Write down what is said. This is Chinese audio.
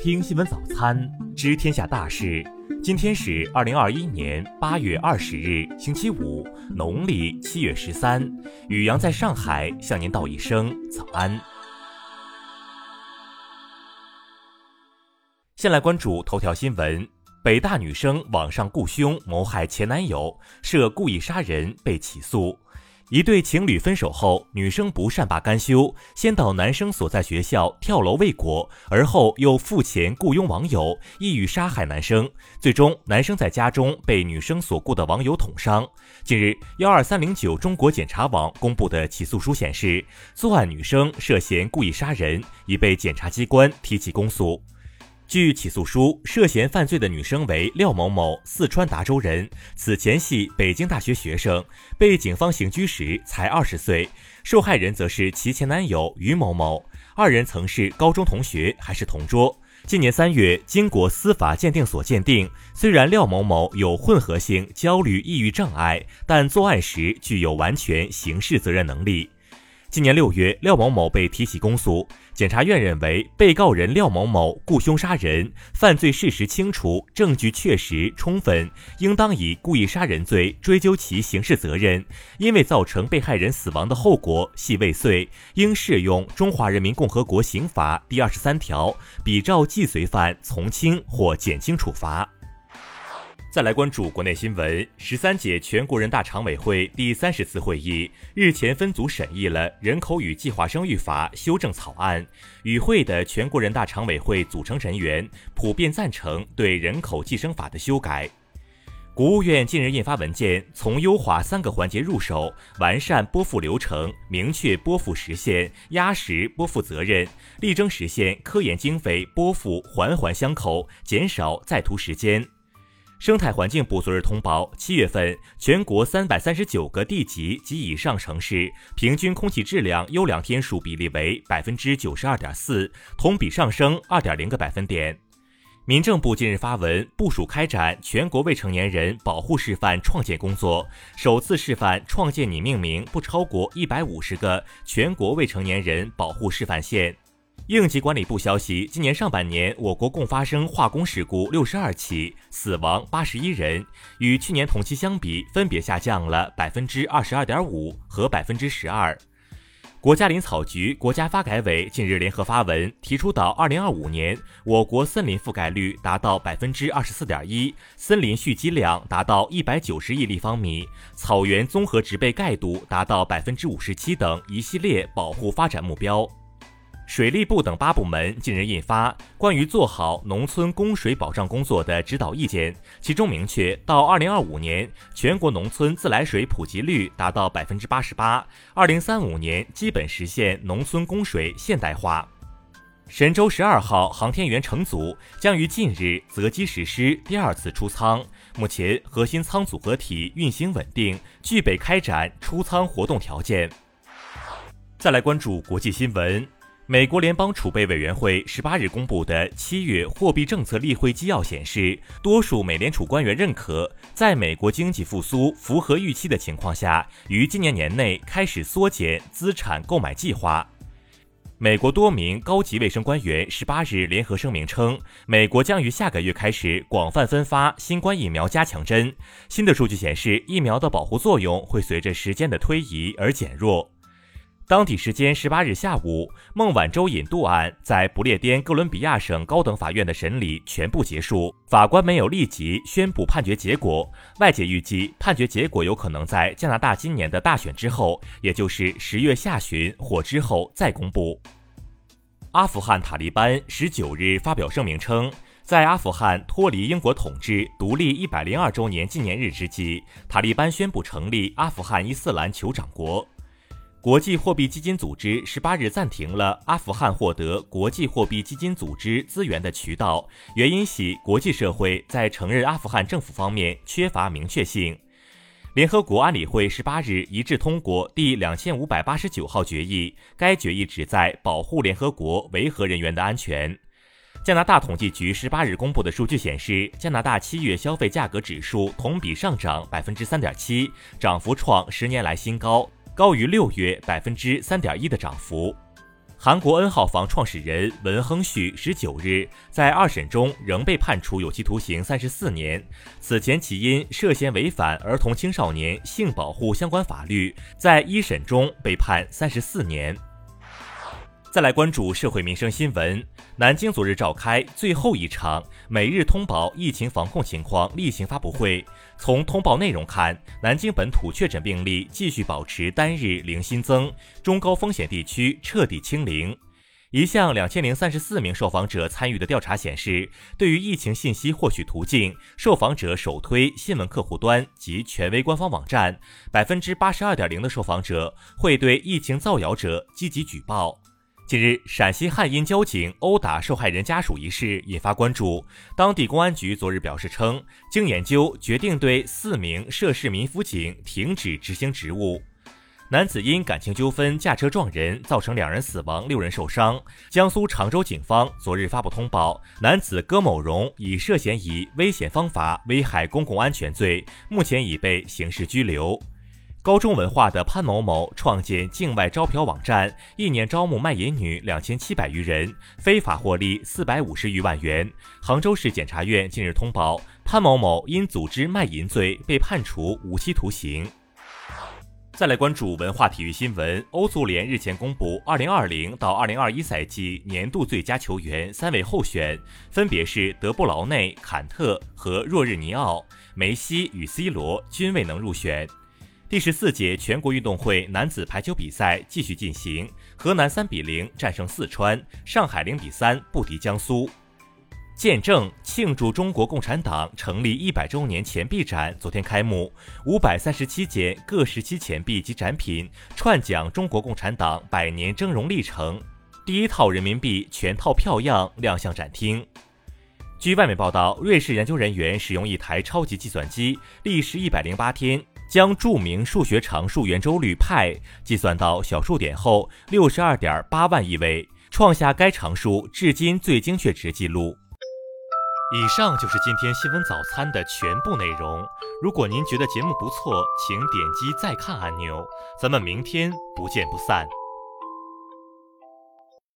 听新闻早餐，知天下大事。今天是二零二一年八月二十日，星期五，农历七月十三。雨阳在上海向您道一声早安。先来关注头条新闻：北大女生网上雇凶谋害前男友，涉故意杀人被起诉。一对情侣分手后，女生不善罢甘休，先到男生所在学校跳楼未果，而后又付钱雇佣网友，意欲杀害男生。最终，男生在家中被女生所雇的网友捅伤。近日，幺二三零九中国检察网公布的起诉书显示，作案女生涉嫌故意杀人，已被检察机关提起公诉。据起诉书，涉嫌犯罪的女生为廖某某，四川达州人，此前系北京大学学生，被警方刑拘时才二十岁。受害人则是其前男友于某某，二人曾是高中同学，还是同桌。今年三月，经过司法鉴定所鉴定，虽然廖某某有混合性焦虑抑郁障碍，但作案时具有完全刑事责任能力。今年六月，廖某某被提起公诉。检察院认为，被告人廖某某雇凶杀人，犯罪事实清楚，证据确实充分，应当以故意杀人罪追究其刑事责任。因为造成被害人死亡的后果系未遂，应适用《中华人民共和国刑法》第二十三条，比照既遂犯从轻或减轻处罚。再来关注国内新闻，十三届全国人大常委会第三十次会议日前分组审议了《人口与计划生育法》修正草案。与会的全国人大常委会组成人员普遍赞成对人口计生法的修改。国务院近日印发文件，从优化三个环节入手，完善拨付流程，明确拨付时限，压实拨付责任，力争实现科研经费拨付环环相扣，减少在途时间。生态环境部昨日通报，七月份全国三百三十九个地级及以上城市平均空气质量优良天数比例为百分之九十二点四，同比上升二点零个百分点。民政部近日发文部署开展全国未成年人保护示范创建工作，首次示范创建拟命名不超过一百五十个全国未成年人保护示范县。应急管理部消息，今年上半年，我国共发生化工事故六十二起，死亡八十一人，与去年同期相比，分别下降了百分之二十二点五和百分之十二。国家林草局、国家发改委近日联合发文，提出到二零二五年，我国森林覆盖率达到百分之二十四点一，森林蓄积量达到一百九十亿立方米，草原综合植被盖度达到百分之五十七等一系列保护发展目标。水利部等八部门近日印发关于做好农村供水保障工作的指导意见，其中明确，到二零二五年，全国农村自来水普及率达到百分之八十八，二零三五年基本实现农村供水现代化。神舟十二号航天员乘组将于近日择机实施第二次出舱，目前核心舱组合体运行稳定，具备开展出舱活动条件。再来关注国际新闻。美国联邦储备委员会十八日公布的七月货币政策例会纪要显示，多数美联储官员认可，在美国经济复苏符合预期的情况下，于今年年内开始缩减资产购买计划。美国多名高级卫生官员十八日联合声明称，美国将于下个月开始广泛分发新冠疫苗加强针。新的数据显示，疫苗的保护作用会随着时间的推移而减弱。当地时间十八日下午，孟晚舟引渡案在不列颠哥伦比亚省高等法院的审理全部结束，法官没有立即宣布判决结果。外界预计，判决结果有可能在加拿大今年的大选之后，也就是十月下旬或之后再公布。阿富汗塔利班十九日发表声明称，在阿富汗脱离英国统治、独立一百零二周年纪念日之际，塔利班宣布成立阿富汗伊斯兰酋长国。国际货币基金组织十八日暂停了阿富汗获得国际货币基金组织资源的渠道，原因系国际社会在承认阿富汗政府方面缺乏明确性。联合国安理会十八日一致通过第两千五百八十九号决议，该决议旨在保护联合国维和人员的安全。加拿大统计局十八日公布的数据显示，加拿大七月消费价格指数同比上涨百分之三点七，涨幅创十年来新高。高于六月百分之三点一的涨幅。韩国 N 号房创始人文亨旭十九日在二审中仍被判处有期徒刑三十四年。此前，其因涉嫌违反儿童青少年性保护相关法律，在一审中被判三十四年。再来关注社会民生新闻。南京昨日召开最后一场每日通报疫情防控情况例行发布会。从通报内容看，南京本土确诊病例继续保持单日零新增，中高风险地区彻底清零。一项两千零三十四名受访者参与的调查显示，对于疫情信息获取途径，受访者首推新闻客户端及权威官方网站。百分之八十二点零的受访者会对疫情造谣者积极举报。近日，陕西汉阴交警殴打受害人家属一事引发关注。当地公安局昨日表示称，经研究，决定对四名涉事民辅警停止执行职务。男子因感情纠纷驾车撞人，造成两人死亡、六人受伤。江苏常州警方昨日发布通报，男子戈某荣已涉嫌以危险方法危害公共安全罪，目前已被刑事拘留。高中文化的潘某某创建境外招嫖网站，一年招募卖淫女两千七百余人，非法获利四百五十余万元。杭州市检察院近日通报，潘某某因组织卖淫罪被判处无期徒刑。再来关注文化体育新闻，欧足联日前公布二零二零到二零二一赛季年度最佳球员三位候选，分别是德布劳内、坎特和若日尼奥，梅西与 C 罗均未能入选。第十四届全国运动会男子排球比赛继续进行，河南三比零战胜四川，上海零比三不敌江苏。见证庆祝中国共产党成立一百周年钱币展昨天开幕，五百三十七件各时期钱币及展品串讲中国共产党百年峥嵘历程，第一套人民币全套票样亮相展厅。据外媒报道，瑞士研究人员使用一台超级计算机，历时一百零八天。将著名数学常数圆周率派计算到小数点后六十二点八万亿位，创下该常数至今最精确值记录。以上就是今天新闻早餐的全部内容。如果您觉得节目不错，请点击再看按钮。咱们明天不见不散。